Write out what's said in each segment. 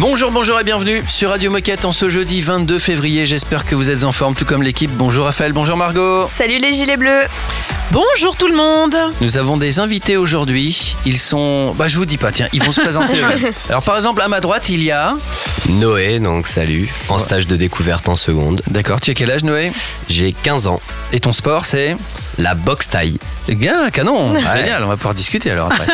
Bonjour, bonjour et bienvenue sur Radio Moquette en ce jeudi 22 février. J'espère que vous êtes en forme, tout comme l'équipe. Bonjour Raphaël, bonjour Margot. Salut les gilets bleus Bonjour tout le monde Nous avons des invités aujourd'hui. Ils sont. Bah, je vous dis pas, tiens, ils vont se présenter eux-mêmes. Alors, par exemple, à ma droite, il y a. Noé, donc salut, en stage de découverte en seconde. D'accord, tu as quel âge, Noé? J'ai 15 ans. Et ton sport, c'est? La boxe taille. Bien, canon Génial, on va pouvoir discuter alors après.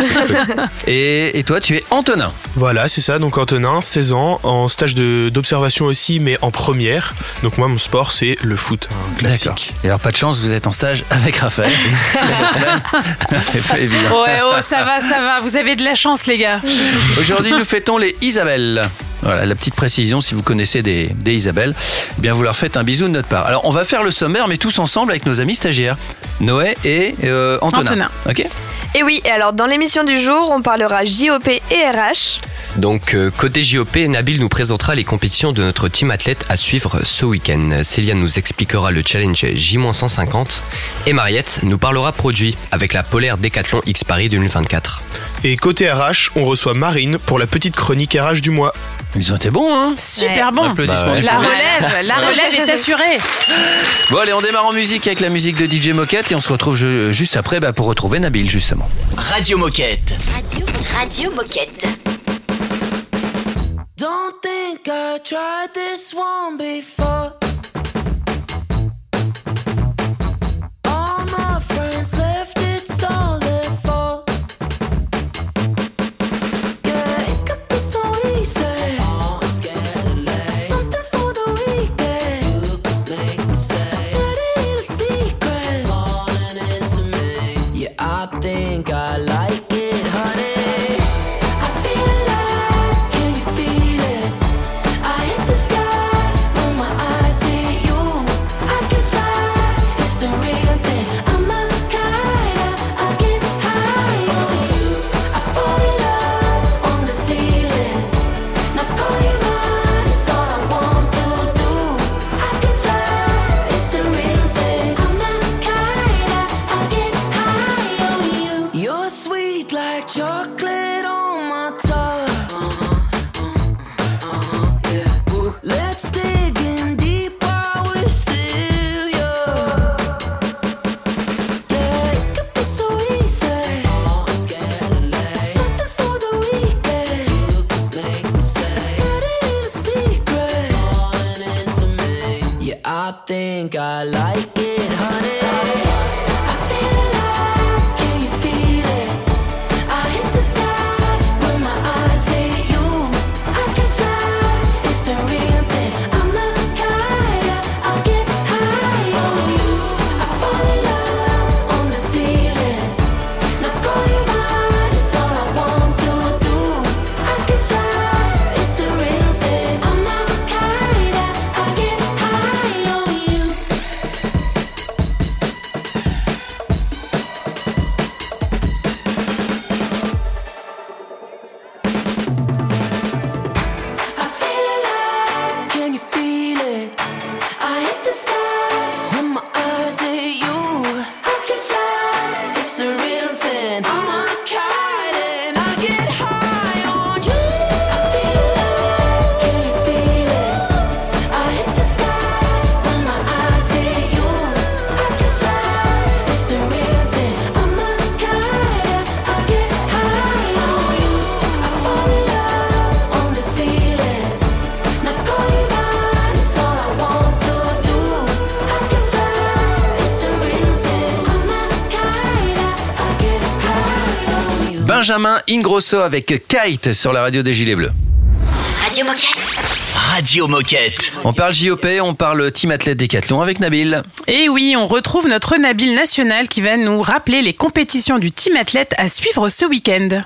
et, et toi, tu es Antonin. Voilà, c'est ça. Donc Antonin, 16 ans, en stage de- d'observation aussi, mais en première. Donc moi, mon sport, c'est le foot, un classique. Et alors, pas de chance, vous êtes en stage avec Raphaël. c'est pas évident. Ouais, oh, ça va, ça va, vous avez de la chance les gars Aujourd'hui, nous fêtons les Isabelle. Voilà, la petite précision, si vous connaissez des, des Isabelle, eh bien vous leur faites un bisou de notre part. Alors, on va faire le sommaire, mais tous ensemble avec nos amis stagiaires, Noé et euh, Antonin. Antonin. Ok Et oui, et alors dans l'émission du jour, on parlera JOP et RH. Donc euh, côté JOP, Nabil nous présentera les compétitions de notre team athlète à suivre ce week-end. Céliane nous expliquera le challenge J-150 et Mariette nous parlera produit avec la polaire Décathlon X Paris 2024. Et côté RH, on reçoit Marine pour la petite chronique RH du mois. Ils ont été bons, hein Super bon Applaudissements. Bah ouais. La relève, la relève est assurée Bon, allez, on démarre en musique avec la musique de DJ Moquette et on se retrouve ju- juste après bah, pour retrouver Nabil, justement. Radio Moquette. Radio, Radio Moquette. Don't think I tried this one before. Benjamin Ingrosso avec Kite sur la radio des Gilets Bleus. Radio Moquette. Radio Moquette. On parle JOP, on parle team athlète décathlon avec Nabil. Et oui, on retrouve notre Nabil national qui va nous rappeler les compétitions du team athlète à suivre ce week-end.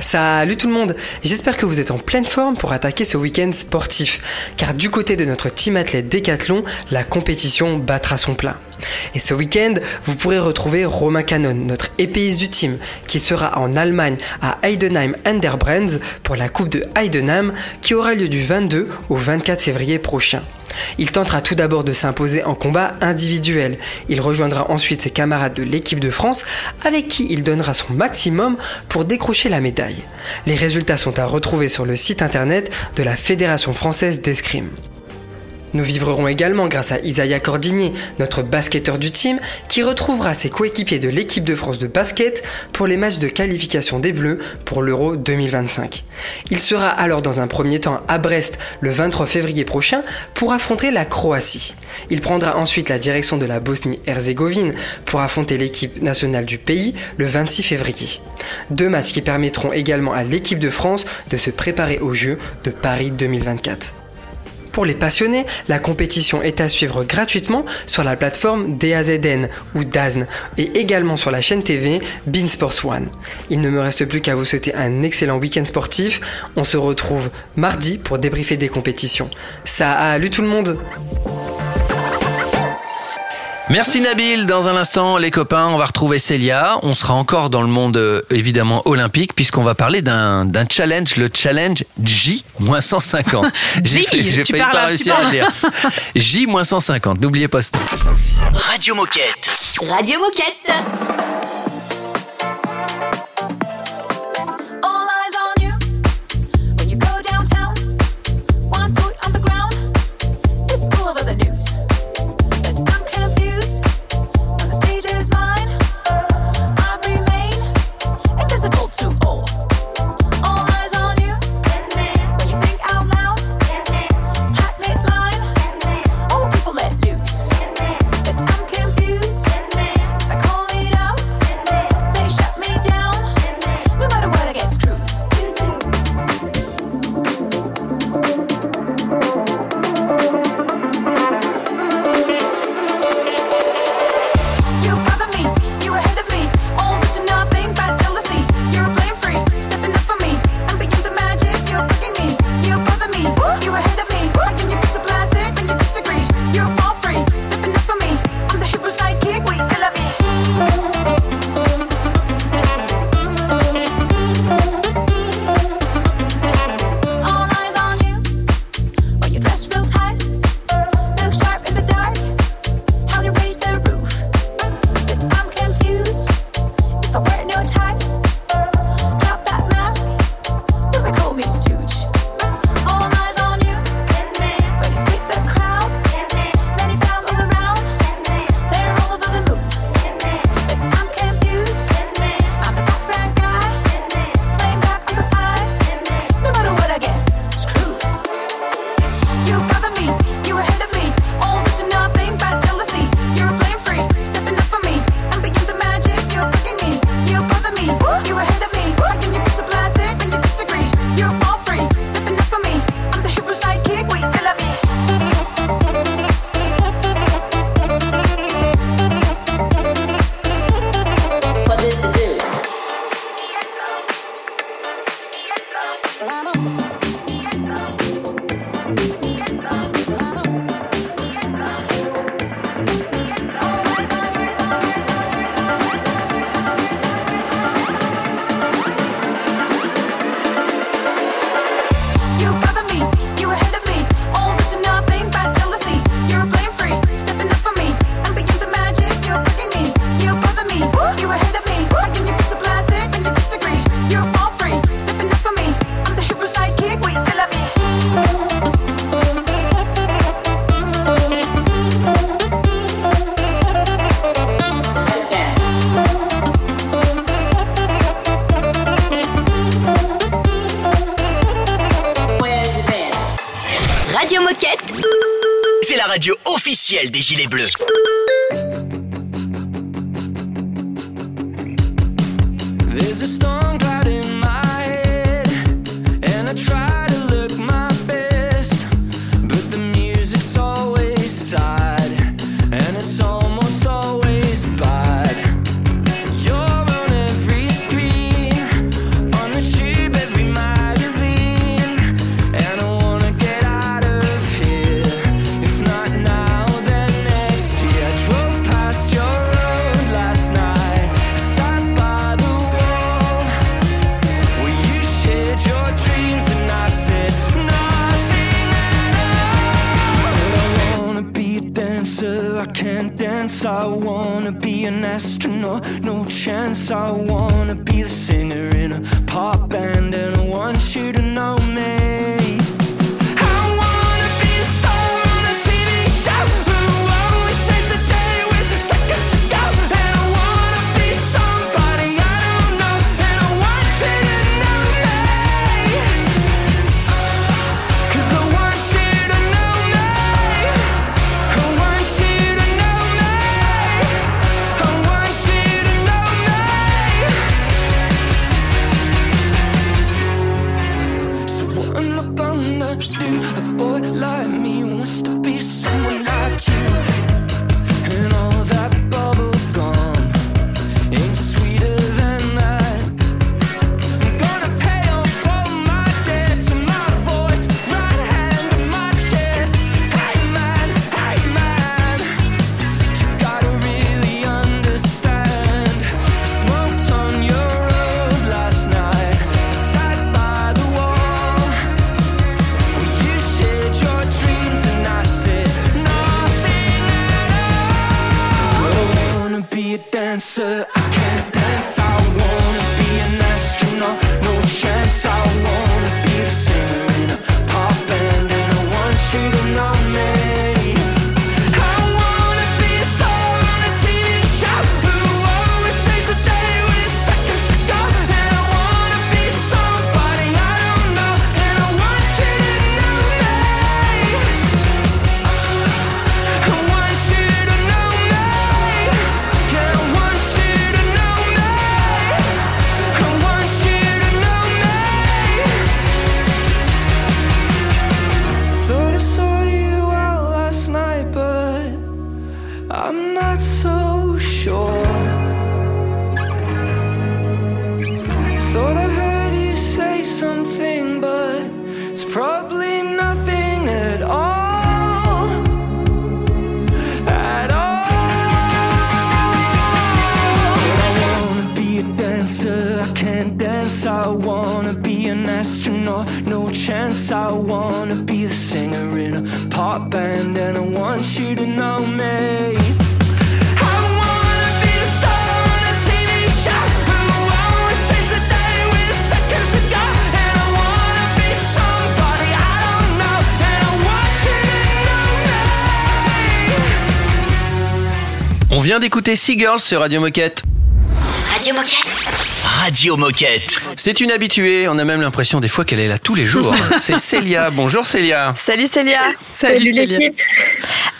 Salut tout le monde, j'espère que vous êtes en pleine forme pour attaquer ce week-end sportif, car du côté de notre team athlète Décathlon, la compétition battra son plein. Et ce week-end, vous pourrez retrouver Romain Canon, notre épéiste du team, qui sera en Allemagne à Heidenheim Enderbrands pour la Coupe de Heidenheim qui aura lieu du 22 au 24 février prochain. Il tentera tout d'abord de s'imposer en combat individuel. Il rejoindra ensuite ses camarades de l'équipe de France avec qui il donnera son maximum pour décrocher la médaille. Les résultats sont à retrouver sur le site internet de la Fédération française d'escrime. Nous vibrerons également grâce à Isaiah Cordigny, notre basketteur du team, qui retrouvera ses coéquipiers de l'équipe de France de basket pour les matchs de qualification des Bleus pour l'Euro 2025. Il sera alors dans un premier temps à Brest le 23 février prochain pour affronter la Croatie. Il prendra ensuite la direction de la Bosnie-Herzégovine pour affronter l'équipe nationale du pays le 26 février. Deux matchs qui permettront également à l'équipe de France de se préparer aux Jeux de Paris 2024. Pour les passionnés, la compétition est à suivre gratuitement sur la plateforme DAZN ou DAZN et également sur la chaîne TV Bean Sports One. Il ne me reste plus qu'à vous souhaiter un excellent week-end sportif. On se retrouve mardi pour débriefer des compétitions. Salut tout le monde Merci Nabil. Dans un instant, les copains, on va retrouver Célia. On sera encore dans le monde euh, évidemment olympique puisqu'on va parler d'un d'un challenge, le challenge J-150. J'ai J, j'ai tu failli parles pas réussir à le dire. J-150. N'oubliez pas ce Radio Moquette. Radio Moquette. C'est la radio officielle des Gilets Bleus. Astronaut, no chance. I wanna be the singer in a pop band, and I want you me. On vient d'écouter Sea Girls sur Radio Moquette. Radio Moquette. Radio Moquette. C'est une habituée, on a même l'impression des fois qu'elle est là tous les jours. C'est Célia. Bonjour Célia. Salut Célia. Salut, Célia.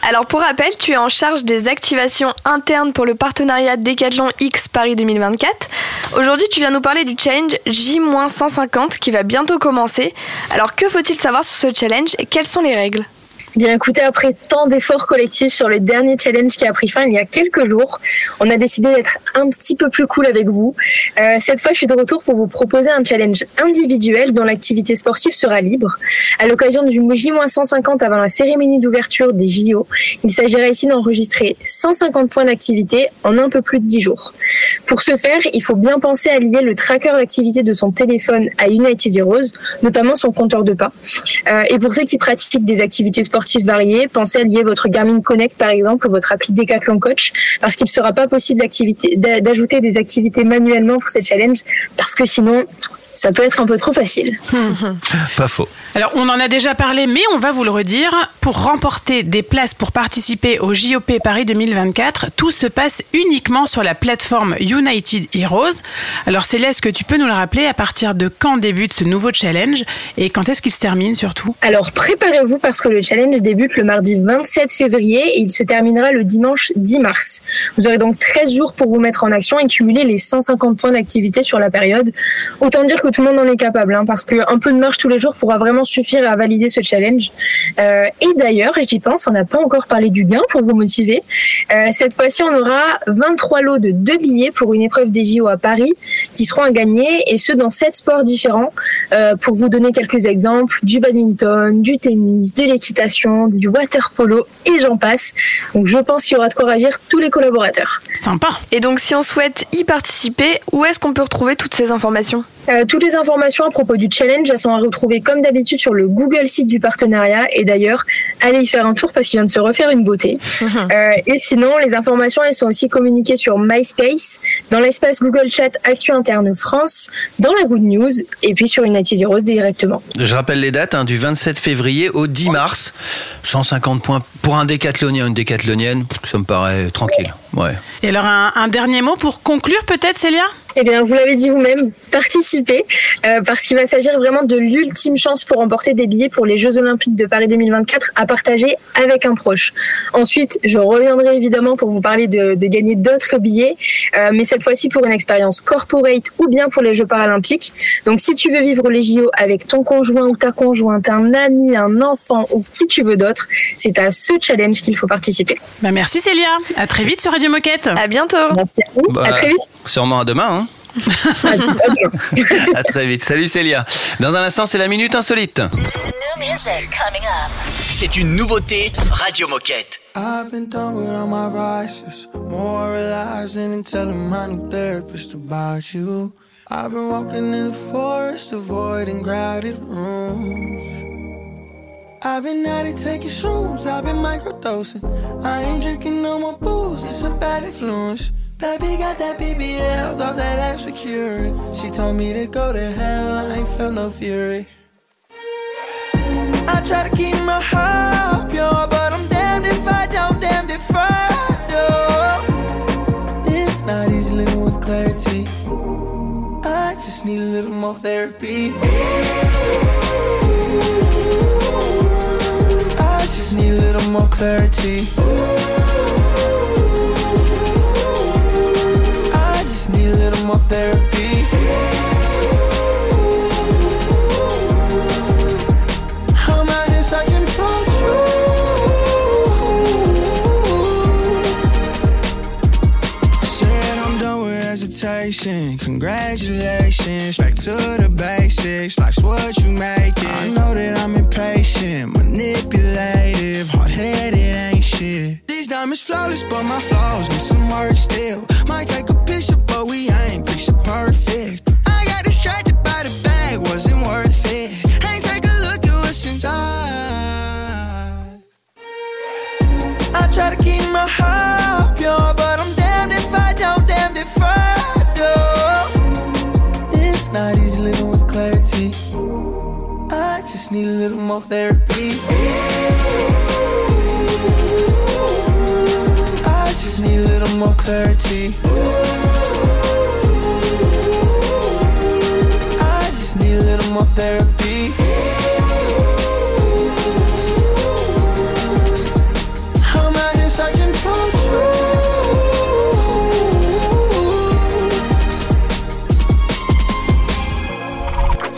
Alors pour rappel, tu es en charge des activations internes pour le partenariat Decathlon X Paris 2024. Aujourd'hui, tu viens nous parler du challenge J-150 qui va bientôt commencer. Alors que faut-il savoir sur ce challenge et quelles sont les règles? Bien écoutez, après tant d'efforts collectifs sur le dernier challenge qui a pris fin il y a quelques jours, on a décidé d'être un petit peu plus cool avec vous. Euh, cette fois, je suis de retour pour vous proposer un challenge individuel dont l'activité sportive sera libre. À l'occasion du J-150 avant la cérémonie d'ouverture des JO, il s'agira ici d'enregistrer 150 points d'activité en un peu plus de 10 jours. Pour ce faire, il faut bien penser à lier le tracker d'activité de son téléphone à United Heroes, notamment son compteur de pas. Euh, et pour ceux qui pratiquent des activités sportives variées, pensez à lier votre Garmin Connect par exemple ou votre appli Decathlon Coach parce qu'il ne sera pas possible d'ajouter des activités manuellement pour ces challenges parce que sinon ça peut être un peu trop facile. Pas faux. Alors, on en a déjà parlé, mais on va vous le redire. Pour remporter des places pour participer au JOP Paris 2024, tout se passe uniquement sur la plateforme United Heroes. Alors, Célia, est-ce que tu peux nous le rappeler à partir de quand débute ce nouveau challenge et quand est-ce qu'il se termine surtout? Alors préparez-vous parce que le challenge débute le mardi 27 février et il se terminera le dimanche 10 mars. Vous aurez donc 13 jours pour vous mettre en action et cumuler les 150 points d'activité sur la période. Autant dire que tout le monde en est capable hein, parce qu'un peu de marche tous les jours pourra vraiment suffire à valider ce challenge. Euh, et d'ailleurs, j'y pense, on n'a pas encore parlé du gain pour vous motiver. Euh, cette fois-ci, on aura 23 lots de deux billets pour une épreuve des JO à Paris qui seront à gagner et ce dans sept sports différents. Euh, pour vous donner quelques exemples, du badminton, du tennis, de l'équitation, du water polo et j'en passe. Donc je pense qu'il y aura de quoi ravir tous les collaborateurs. Sympa. Et donc si on souhaite y participer, où est-ce qu'on peut retrouver toutes ces informations? Euh, toutes les informations à propos du challenge, elles sont à retrouver comme d'habitude sur le Google site du partenariat. Et d'ailleurs, allez y faire un tour parce qu'il vient de se refaire une beauté. Euh, et sinon, les informations, elles sont aussi communiquées sur MySpace, dans l'espace Google Chat Actu Interne France, dans la Good News, et puis sur United Heroes directement. Je rappelle les dates, hein, du 27 février au 10 mars. 150 points pour un décathlonien, une décathlonienne, ça me paraît tranquille. Ouais. Et alors, un, un dernier mot pour conclure, peut-être, Célia? Eh bien, vous l'avez dit vous-même, participez, euh, parce qu'il va s'agir vraiment de l'ultime chance pour remporter des billets pour les Jeux Olympiques de Paris 2024 à partager avec un proche. Ensuite, je reviendrai évidemment pour vous parler de, de gagner d'autres billets, euh, mais cette fois-ci pour une expérience corporate ou bien pour les Jeux Paralympiques. Donc, si tu veux vivre les JO avec ton conjoint ou ta conjointe, un ami, un enfant ou qui tu veux d'autre, c'est à ce challenge qu'il faut participer. Bah, Merci Célia. À très vite sur Radio Moquette. À bientôt. Merci à vous. Bah, À très vite. Sûrement à demain. Hein à très vite. Salut Célia. Dans un instant, c'est la minute insolite. C'est une nouveauté Radio Moquette. I've been done with all my vices, moralizing and telling my new therapist about you. I've been walking in the forest, avoiding crowded rooms. I've been at it taking shrooms, I've been microdosing. I ain't drinking no more booze, it's a bad influence. Baby got that BBL, thought that extra cured. She told me to go to hell, I ain't felt no fury. I try to keep my heart pure, but I'm damned if I don't, damned if I do. It's not easy living with clarity. I just need a little more therapy. I just need a little more clarity. Congratulations, back to the basics. Life's what you make it. I know that I'm impatient, manipulative, hard headed, ain't shit. These diamonds flawless, but my flaws need some work still. Need more therapy. I just need a little more clarity. I just need a little more therapy. I'm out here searching for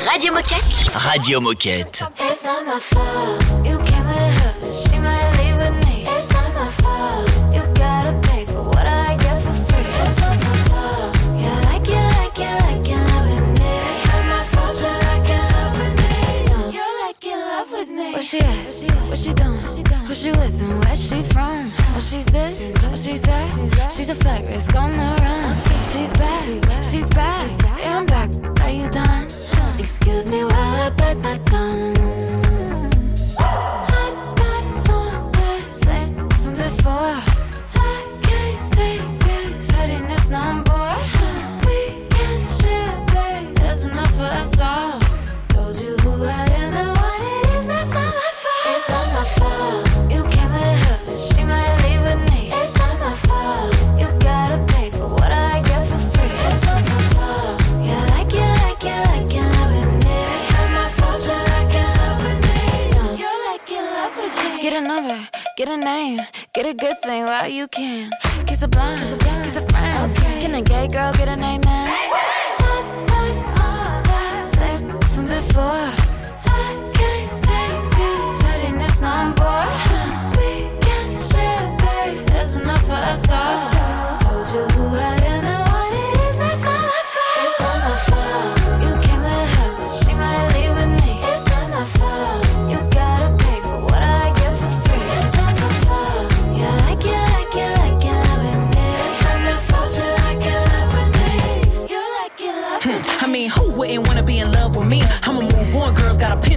Radio Moquette. Radio Moquette. It's not my fault. You came with her, but she might leave with me. It's not my fault. You gotta pay for what I get for free. It's not my fault. You like it, like it, like it, love with me. It's not my fault. You like it, love with me. No, you like it, love with me. Where she at? What she doing? Who she with and where she from? Oh, she's this, oh, she's that. She's a flight risk on the run. She's back, she's back. Yeah, I'm back. Are you done? Excuse me while I bite my tongue. A name, get a good thing while you can. Kiss a blind, kiss a blind. Kiss a friend. Can a gay girl get a name man? Same from before. I can't take this pettiness no more. We can share, babe. There's enough for us all.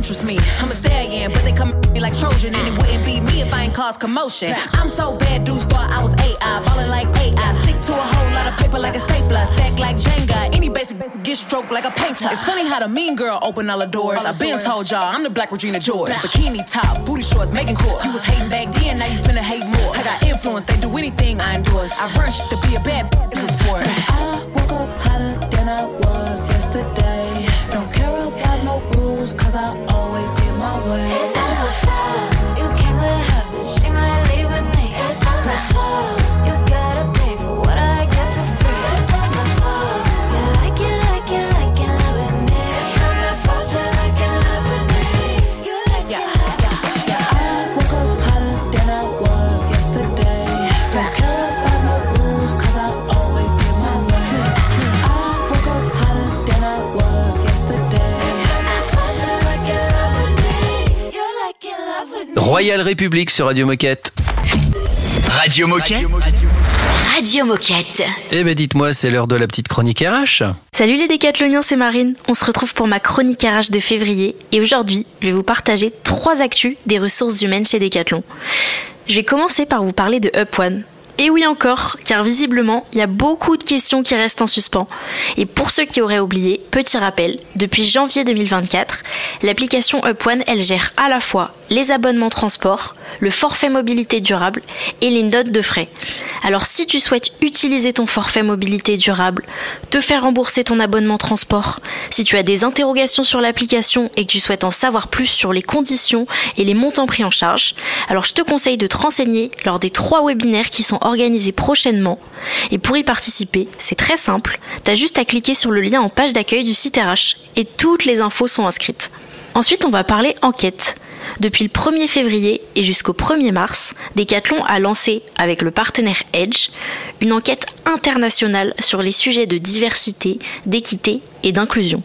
Pinterest me. I'm a stallion, but they come at me like Trojan, and it wouldn't be me if I ain't cause commotion. I'm so bad, dudes thought I was AI, ballin' like AI. Stick to a whole lot of paper like a stapler, stack like Jenga. Any basic get stroked like a painter. It's funny how the mean girl open all the doors. I've been told y'all I'm the black Regina George. Bikini top, booty shorts, making court. You was hating back then, now you finna hate more. I got influence, they do anything I endorse. I rush to be a bad bitch, it's a sport. I woke up hotter my way. Royal République sur Radio Moquette. Radio Moquette. Radio Moquette. Eh ben dites-moi, c'est l'heure de la petite chronique RH. Salut les décathloniens, c'est Marine. On se retrouve pour ma chronique RH de février et aujourd'hui, je vais vous partager trois actus des ressources humaines chez Decathlon. Je vais commencer par vous parler de Up One. Et oui encore, car visiblement, il y a beaucoup de questions qui restent en suspens. Et pour ceux qui auraient oublié, petit rappel, depuis janvier 2024, l'application Up One, elle gère à la fois les abonnements transport, le forfait mobilité durable et les notes de frais. Alors si tu souhaites utiliser ton forfait mobilité durable, te faire rembourser ton abonnement transport, si tu as des interrogations sur l'application et que tu souhaites en savoir plus sur les conditions et les montants pris en charge, alors je te conseille de te renseigner lors des trois webinaires qui sont organisés prochainement. Et pour y participer, c'est très simple, t'as juste à cliquer sur le lien en page d'accueil du site RH et toutes les infos sont inscrites. Ensuite, on va parler enquête. Depuis le 1er février et jusqu'au 1er mars, Decathlon a lancé, avec le partenaire Edge, une enquête internationale sur les sujets de diversité, d'équité et d'inclusion.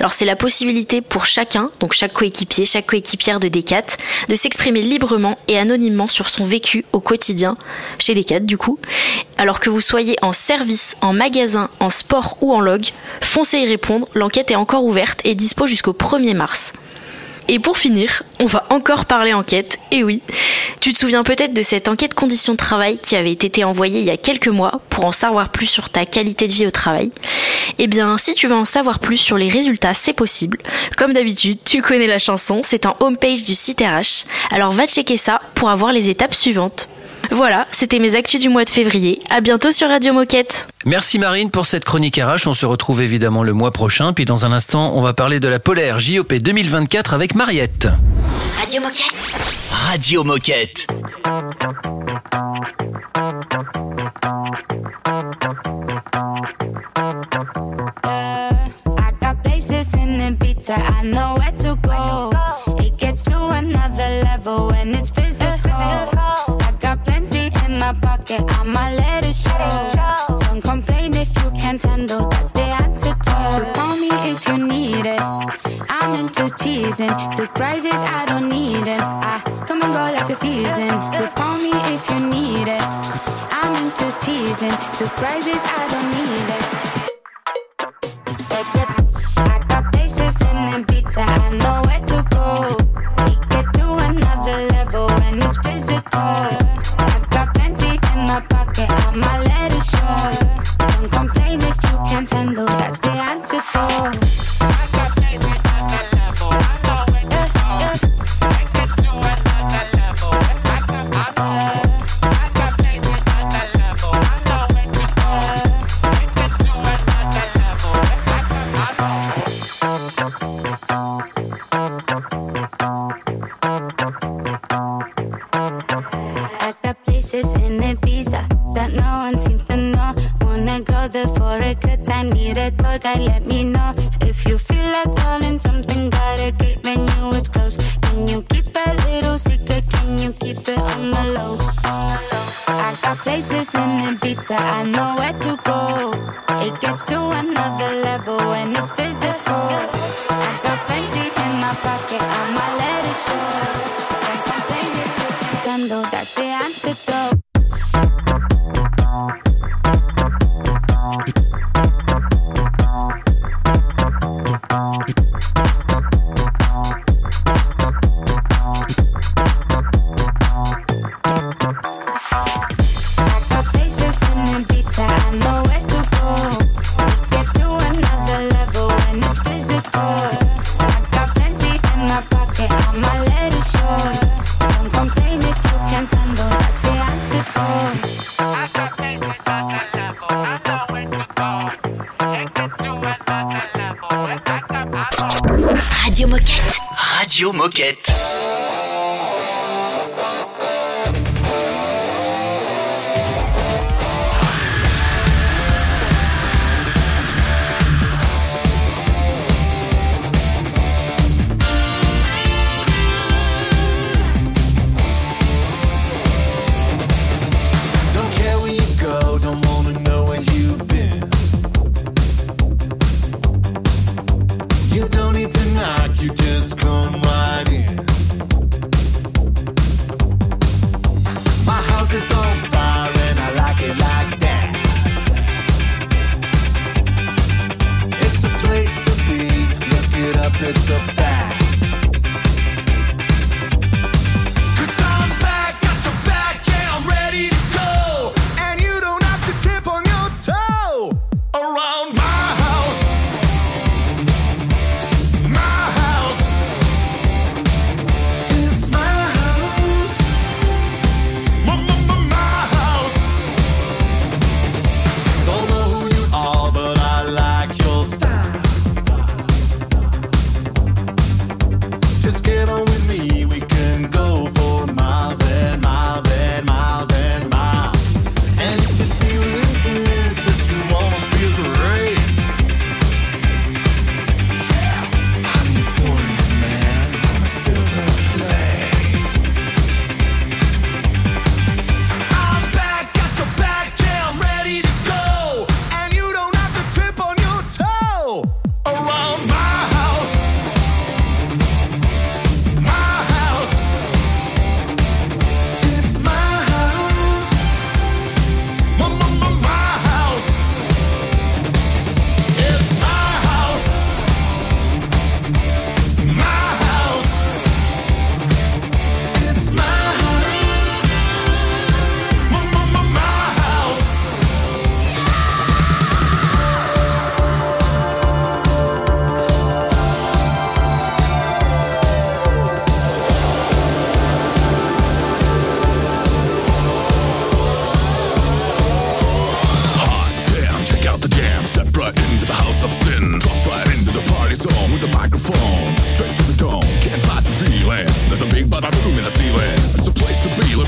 Alors c'est la possibilité pour chacun, donc chaque coéquipier, chaque coéquipière de Decat, de s'exprimer librement et anonymement sur son vécu au quotidien, chez Decat du coup. Alors que vous soyez en service, en magasin, en sport ou en log, foncez y répondre, l'enquête est encore ouverte et dispo jusqu'au 1er mars. Et pour finir, on va encore parler enquête. Et oui, tu te souviens peut-être de cette enquête conditions de travail qui avait été envoyée il y a quelques mois pour en savoir plus sur ta qualité de vie au travail. Eh bien, si tu veux en savoir plus sur les résultats, c'est possible. Comme d'habitude, tu connais la chanson, c'est en homepage du site RH. Alors va checker ça pour avoir les étapes suivantes. Voilà, c'était mes actus du mois de février. À bientôt sur Radio Moquette. Merci Marine pour cette chronique RH. On se retrouve évidemment le mois prochain. Puis dans un instant, on va parler de la polaire JOP 2024 avec Mariette. Radio Moquette. Radio Moquette. I got places in Ibiza, I know where to go. It gets to another level when it's physical. Plenty in my let it show. Don't complain if you can't handle, that's the antidote. Call me if you need it. I'm into teasing, surprises I don't need it. I come and go like the season. So call me if you need it. I'm into teasing, surprises I don't need it. I got I know where to go. It get to another level when it's physical. Pocket, I'ma let it show. Don't complain if you can't handle, that's the antidote. A tour guide, let me know. If you feel like rolling something, got a great menu, it's close. Can you keep a little secret? Can you keep it on the low? I got places in Ibiza, I know where to go. It gets to another level when it's physical. I got plenty in my pocket, I'ma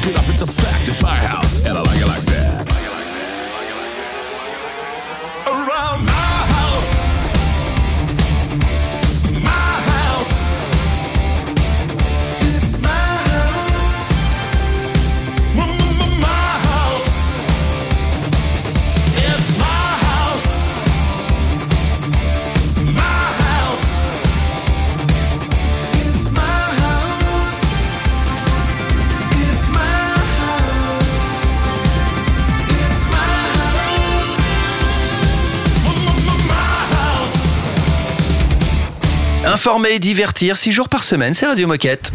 it up, it's a fact. It's my Informer, divertir, 6 jours par semaine, c'est Radio Moquette.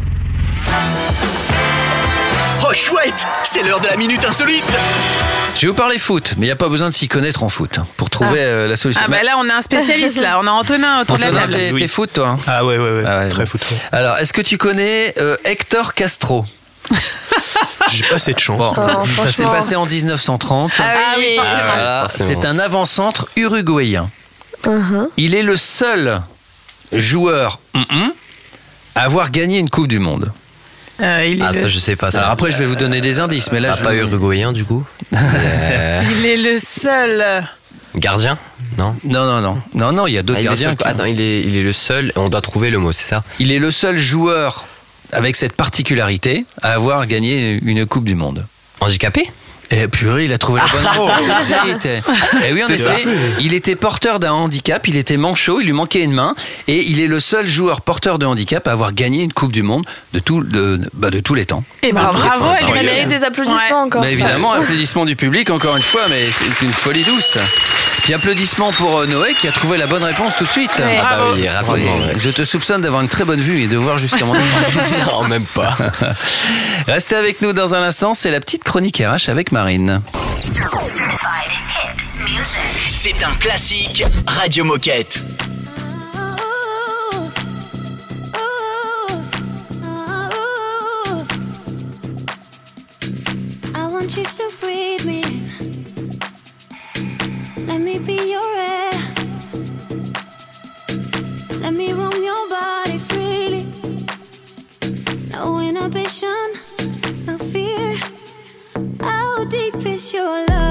Oh chouette, c'est l'heure de la minute insolite. Je vais vous parler foot, mais il n'y a pas besoin de s'y connaître en foot hein, pour trouver euh, la solution. Ah bah là, on a un spécialiste là. On a Antonin autour de la Antonin, table. t'es foot toi hein Ah ouais, ouais, ouais. très foot. Alors, est-ce que tu connais euh, Hector Castro? J'ai pas cette chance. Bon, Oh, ça s'est passé en 1930. Ah oui, Ah, voilà. Forcément. C'est un avant-centre uruguayen. Uh-huh. Il est le seul joueur avoir gagné une Coupe du Monde. Euh, il, est Ah, le, ça, je sais pas ça. Alors après, je vais vous donner des indices, mais là, Ah, je pas uruguayen du coup. Euh, il est le seul. Gardien Non Non, non, non. Non, non, il y a d'autres Ah, il est gardiens. qui- Attends, il est, il est le seul. On doit trouver le mot, c'est ça Il est le seul joueur avec cette particularité à avoir gagné une Coupe du Monde. Handicapé Et purée, il a trouvé la bonne réponse. Et oui, en effet, il était porteur d'un handicap, il était manchot, il lui manquait une main, et il est le seul joueur porteur de handicap à avoir gagné une Coupe du Monde de, tout, de, bah, de tous les temps. Et ben les bravo, temps. elle Ça mérite des applaudissements encore. Bah, évidemment, applaudissements du public encore une fois, mais c'est une folie douce. Puis applaudissements pour euh, Noé qui a trouvé la bonne réponse tout de suite. Ouais. Ah bah oui, rapidement. Oui, ouais. Je te soupçonne d'avoir une très bonne vue et de voir jusqu'à mon Non, même pas. Restez avec nous dans un instant, c'est la petite chronique RH avec Marine. C'est un classique Radio Moquette. your love.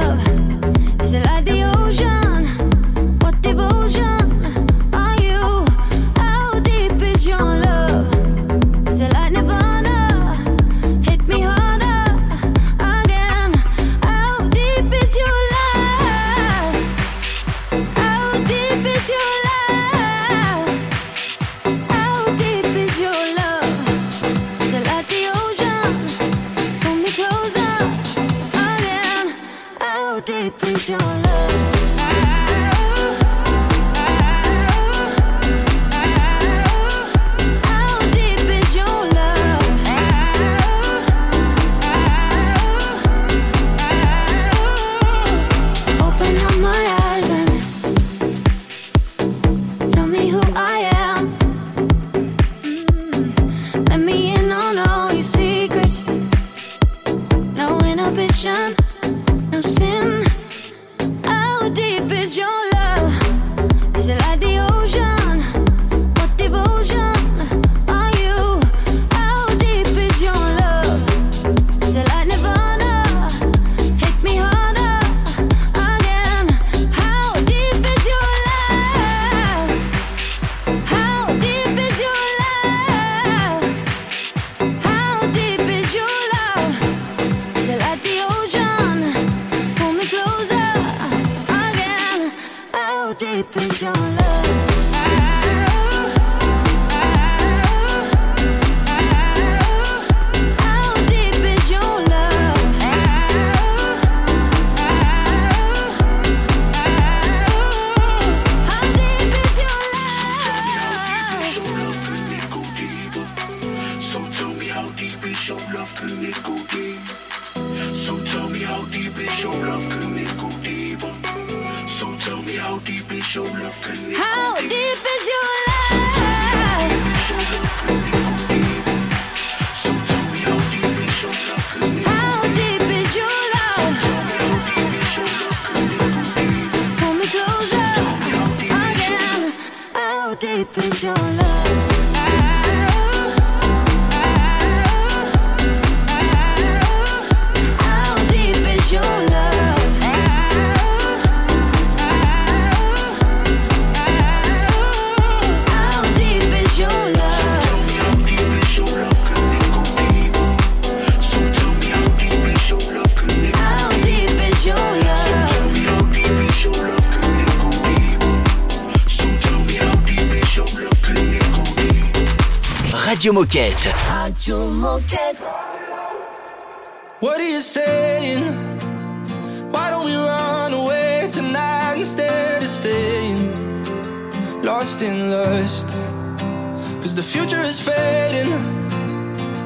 Radio Moquette. Radio Moquette. What are you saying? Why don't we run away tonight instead of staying lost in lust? Cause the future is fading,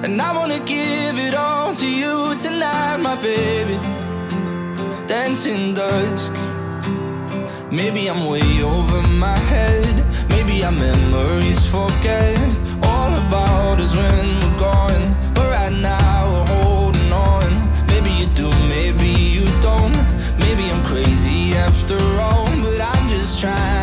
and I wanna give it all to you tonight, my baby. Dancing dusk. Maybe I'm way over my head. Maybe our memories forget about is when we're gone. But right now we're holding on. Maybe you do, maybe you don't. Maybe I'm crazy after all, but I'm just trying.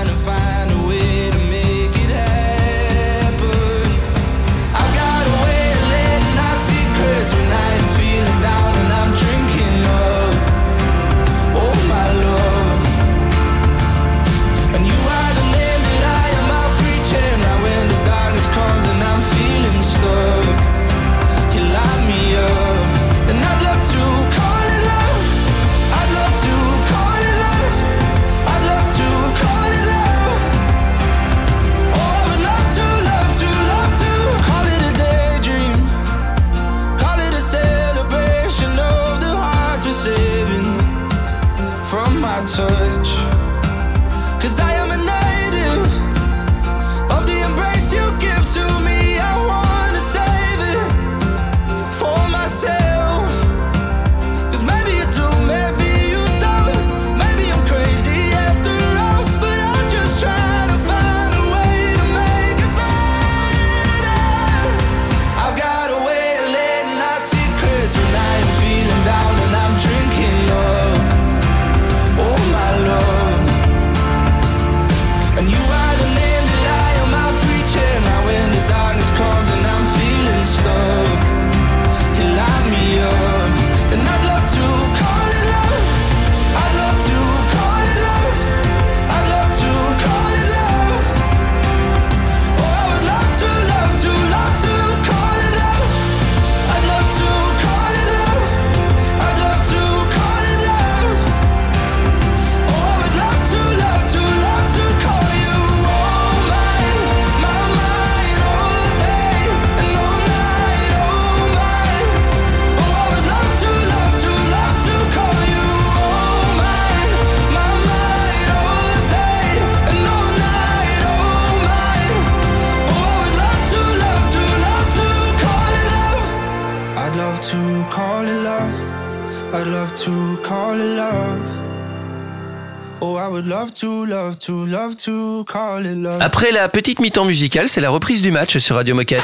Après la petite mi-temps musicale, c'est la reprise du match sur Radio Moquette.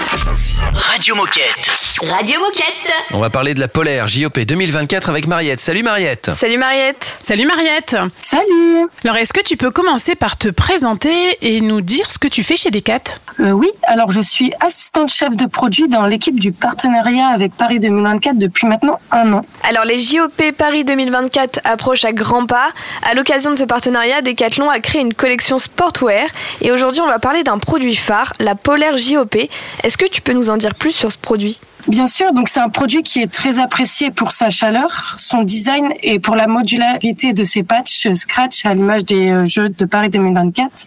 Radio Moquette. Radio Moquette. On va parler de la polaire JOP 2024 avec Mariette. Salut Mariette. Salut Mariette. Salut Mariette. Salut. Alors, est-ce que tu peux commencer par te présenter et nous dire ce que tu fais chez Decat? Euh, oui, alors je suis assistante chef de produit dans l'équipe du partenariat avec Paris 2024 depuis maintenant un an. Alors les JOP Paris 2024 approchent à grands pas. À l'occasion de ce partenariat, Decathlon a créé une collection sportwear et aujourd'hui on va parler d'un produit phare, la polaire JOP. Est-ce que tu peux nous en dire plus sur ce produit? Bien sûr, donc c'est un produit qui est très apprécié pour sa chaleur, son design et pour la modularité de ses patchs Scratch à l'image des euh, Jeux de Paris 2024.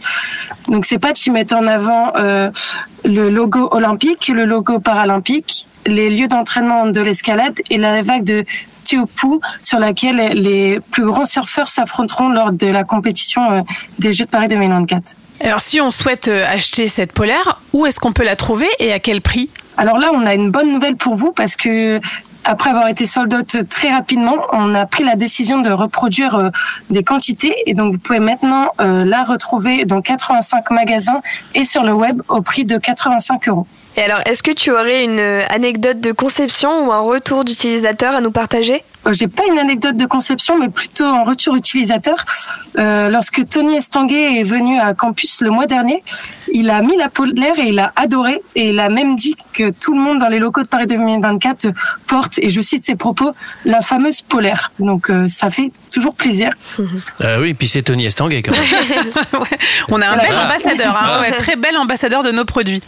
Donc ces patchs mettent en avant euh, le logo olympique, le logo paralympique, les lieux d'entraînement de l'escalade et la vague de Teopu sur laquelle les plus grands surfeurs s'affronteront lors de la compétition euh, des Jeux de Paris 2024. Alors, si on souhaite euh, acheter cette polaire, où est-ce qu'on peut la trouver et à quel prix? Alors là, on a une bonne nouvelle pour vous parce que après avoir été sold out très rapidement, on a pris la décision de reproduire euh, des quantités et donc vous pouvez maintenant euh, la retrouver dans 85 magasins et sur le web au prix de 85 euros. Et alors, est-ce que tu aurais une euh, anecdote de conception ou un retour d'utilisateur à nous partager? J'ai pas une anecdote de conception, mais plutôt un retour utilisateur. Euh, lorsque Tony Estanguet est venu à Campus le mois dernier, il a mis la polaire et il a adoré. Et il a même dit que tout le monde dans les locaux de Paris 2024 porte, et je cite ses propos, la fameuse polaire. Donc euh, ça fait toujours plaisir. Euh, oui, puis c'est Tony Estanguet quand même. On a un bel ambassadeur, hein, ouais, très bel ambassadeur de nos produits.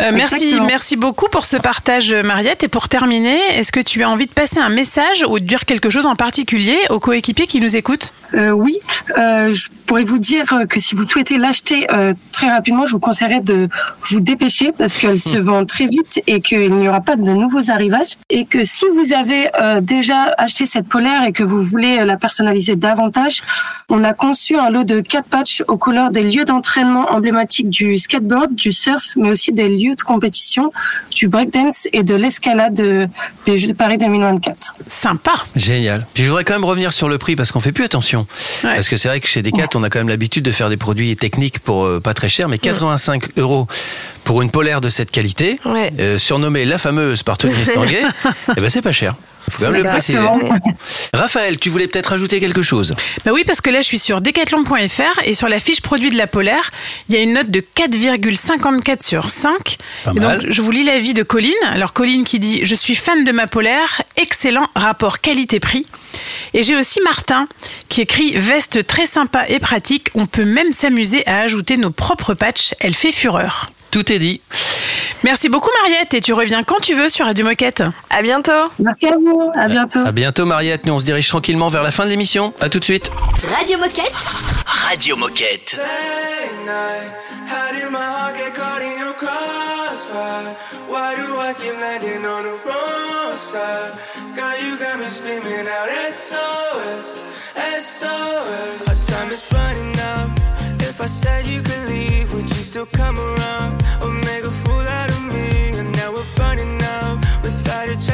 Euh, merci, merci beaucoup pour ce partage, Mariette. Et pour terminer, est-ce que tu as envie de passer un message ou dire quelque chose en particulier aux coéquipiers qui nous écoutent Euh, oui, euh, je pourrais vous dire que si vous souhaitez l'acheter euh, très rapidement, je vous conseillerais de vous dépêcher parce qu'elle se vend très vite et qu'il n'y aura pas de nouveaux arrivages. Et que si vous avez euh, déjà acheté cette polaire et que vous voulez euh, la personnaliser davantage, on a conçu un lot de quatre patchs aux couleurs des lieux d'entraînement emblématiques du skateboard, du surf, mais aussi des lieux de compétition, du breakdance et de l'escalade euh, des Jeux de Paris 2024. Sympa. Génial. Puis je voudrais quand même revenir sur le prix parce qu'on fait plus attention. Parce que c'est vrai que chez Decat, on a quand même l'habitude de faire des produits techniques pour euh, pas très cher, mais 85 euros pour une polaire de cette qualité, euh, surnommée la fameuse par Tony Estanguet, eh ben c'est pas cher. Faut quand même le préciser. Raphaël, tu voulais peut-être ajouter quelque chose? Bah oui, parce que là, je suis sur decathlon.fr et sur la fiche produit de la polaire, il y a une note de 4,54 sur 5. Pas Et mal. donc, je vous lis l'avis de Colline. Alors, Colline qui dit Je suis fan de ma polaire, excellent rapport qualité-prix. Et j'ai aussi Martin qui écrit Veste très sympa et pratique. On peut même s'amuser à ajouter nos propres patchs. Elle fait fureur. Tout est dit. Merci beaucoup, Mariette. Et tu reviens quand tu veux sur Radio Moquette. À bientôt. Merci à vous. À bientôt. À bientôt Mariette, nous on se dirige tranquillement vers la fin de l'émission. À tout de suite. Radio Moquette. Radio Moquette. Our time is running out. If I said you could leave, would you still come around?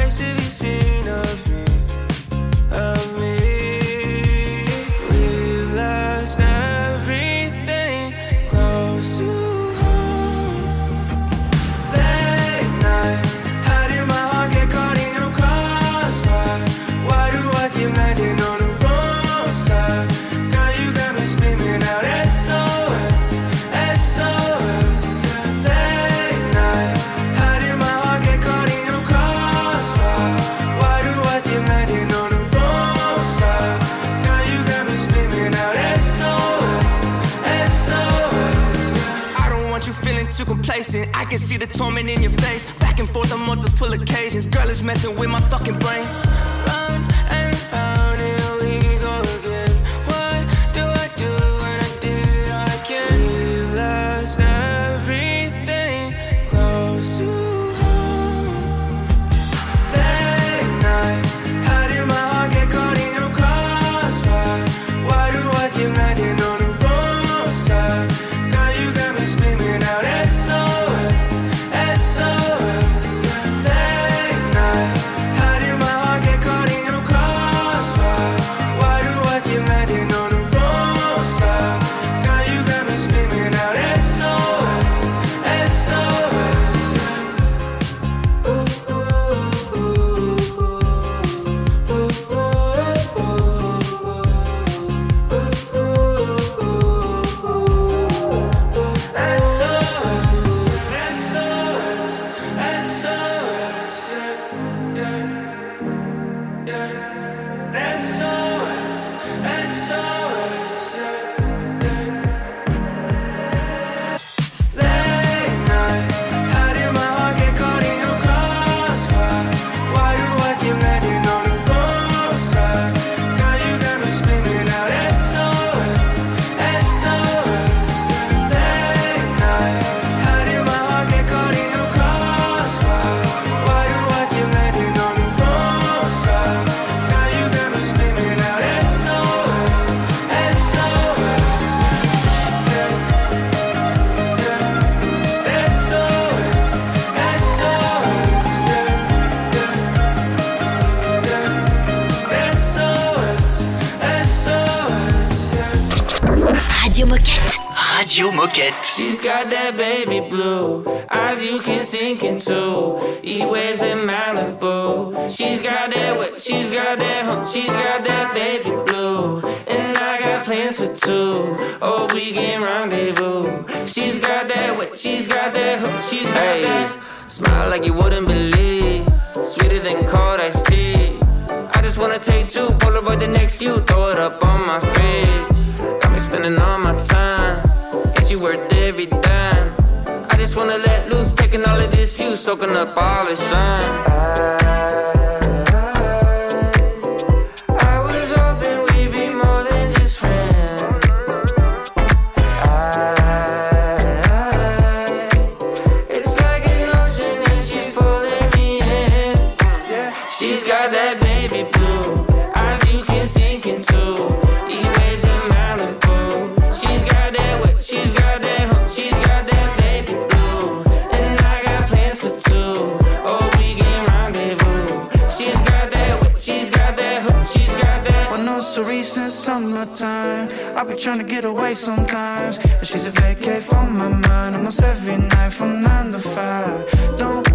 Without a I can see the torment in your face. Back and forth on multiple occasions. Girl is messing with my fucking brain. Run Iced tea. I just wanna take two, Polaroid the next few, throw it up on my fridge. Got me spending all my time. Is you worth every dime? I just wanna let loose, taking all of this view, soaking up all the shine. I trying to get away sometimes. But she's a vacate from my mind almost every night from nine to five. Don't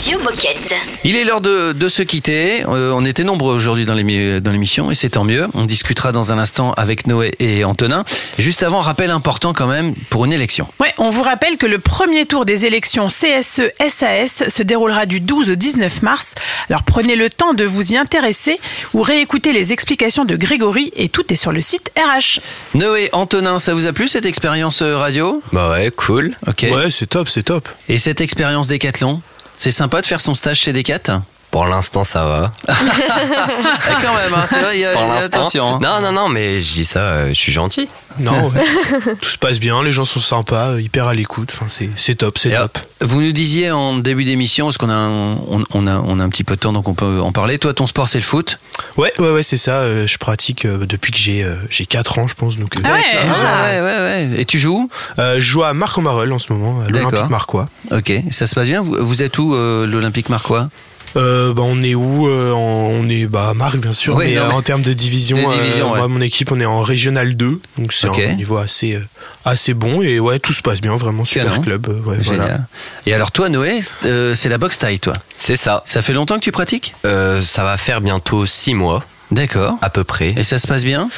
Radio, Radio Moquette. Il est l'heure de, de se quitter. Euh, on était nombreux aujourd'hui dans l'émi- dans l'émission et c'est tant mieux. On discutera dans un instant avec Noé et Antonin. Juste avant, rappel important quand même pour une élection. Ouais, on vous rappelle que le premier tour des élections CSE-SAS se déroulera du 12 au 19 mars. Alors prenez le temps de vous y intéresser ou réécouter les explications de Grégory et tout est sur le site RH. Noé, Antonin, ça vous a plu cette expérience euh, radio? Bah ouais, cool. Ok. Ouais, c'est top, c'est top. Et cette expérience Décathlon C'est sympa de faire son stage chez Décat Pour l'instant, ça va. Quand même, hein, tu vois, il y a- Pour il y a l'instant. attention. hein. Non, non, non, mais je dis ça, euh, je suis gentil. Non, ouais. tout se passe bien, les gens sont sympas, euh, hyper à l'écoute. Enfin, c'est c'est top, c'est top. Vous nous disiez en début d'émission, parce qu'on a, un- on, on a, on a un petit peu de temps, donc on peut en parler. Toi, ton sport, c'est le foot? Ouais, ouais, ouais, c'est ça. euh, je pratique euh, depuis que j'ai euh, j'ai 4 ans, je pense. Donc, euh, Ah ouais, ah ouais, ouais, ouais. Et tu joues? Euh, Je joue à Marc-en-Marol en ce moment, à D'accord. l'Olympique Marquois. Ok, ça se passe bien Vous, vous êtes où, euh, l'Olympique Marquois? Euh, bah, on est où Euh, On est bah, à Marc, bien sûr, Ouais, mais non, mais- en termes de division, euh, division, ouais. moi, mon équipe, on est en Régional 2, donc c'est un niveau assez, assez bon. Et ouais, tout se passe bien, vraiment super Canon. club. ouais, Génial. voilà. Et alors toi, Noé, euh, c'est la boxe taille, toi C'est ça. Ça fait longtemps que tu pratiques Euh, ça va faire bientôt 6 mois. D'accord. À peu près. Et ça se passe bien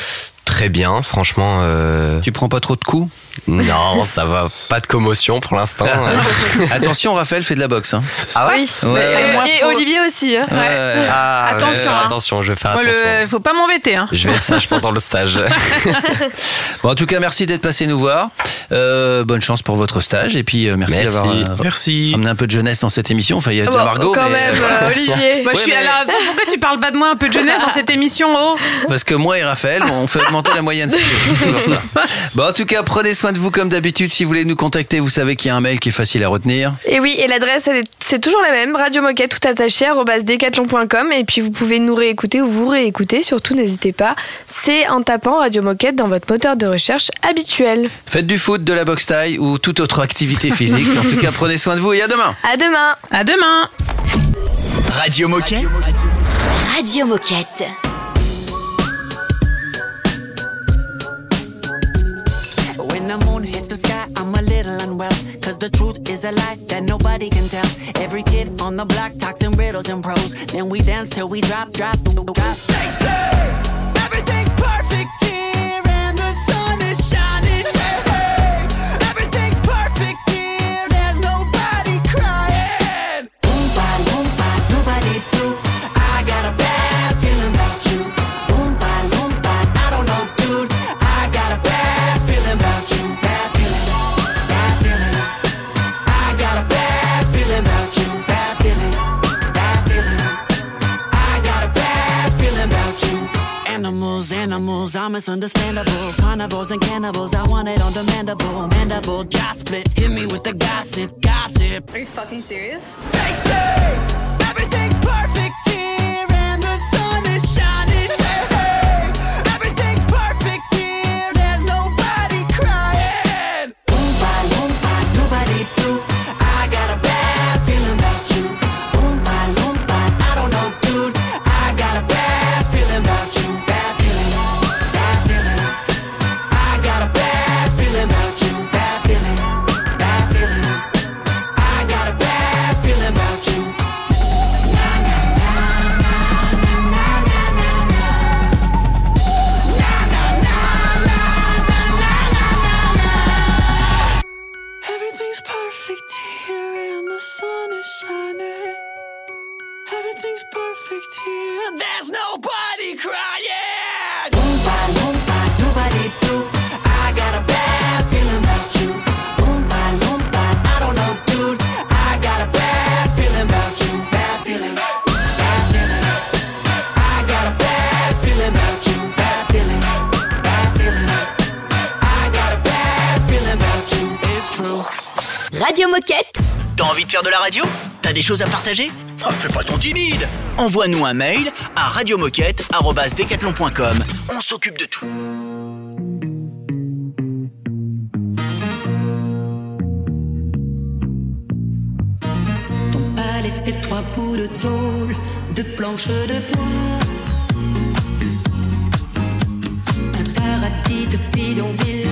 Très bien, franchement. euh, Tu prends pas trop de coups Non, ça va. Pas de commotion pour l'instant. Attention, Raphaël fait de la boxe. hein. Ah Oui. Ouais, Et, ouais. et Olivier aussi. hein. Ouais, ouais. Ah, Attention, hein. attention, je vais faire Moi, attention. le, faut pas m'embêter. Hein. Je vais être sage pendant le stage. Bon, en tout cas, merci d'être passé nous voir. Euh, bonne chance pour votre stage. Et puis, euh, merci, Merci. d'avoir euh, Merci. amené un peu de jeunesse dans cette émission. Enfin, il y a déjà Bon, Margot. quand mais- même, euh, Olivier. Moi, je suis mais- à la... Pourquoi tu parles pas de moi un peu de jeunesse dans cette émission oh? Parce que moi et Raphaël, on fait augmenter la moyenne. C'est pour ça. Bon, en tout cas, prenez soin de vous comme d'habitude. Si vous voulez nous contacter, vous savez qu'il y a un mail qui est facile à retenir. Et oui, et l'adresse, elle est- c'est toujours la même, Radio Moquette tout attaché, decathlon.com. Et puis vous pouvez nous réécouter ou vous réécouter, surtout n'hésitez pas. C'est en tapant Radio Moquette dans votre moteur de recherche habituel. Faites du foot, de la boxe taille ou toute autre activité physique. En tout cas, prenez soin de vous et à demain. À demain À demain Radio Moquette. Radio Moquette. Unwell. Cause the truth is a lie that nobody can tell. Every kid on the block talks in riddles and prose. Then we dance till we drop, drop, drop. They say everything's animals, animals are misunderstandable. Carnivores and cannibals, I want it on demandable. Mandible, jaw split, hit me with the gossip, gossip. Are you fucking serious? They say everything's perfect Everything's perfect here. There's nobody crying. Do. I got a bad feeling about you. Oompa loompa, I don't know, dude. I got a bad feeling about you. Bad feeling, bad feeling. I got a bad feeling about you. Bad feeling, bad feeling. I got a bad feeling about you. It's true. Radio Moquette. T'as envie de faire de la radio? T'as des choses à partager? Oh, Fais pas ton timide Envoie-nous un mail à radiomoquette.com. On s'occupe de tout. pas laissé trois bouts de tôle, de planches de bois. Un paradis de bidonville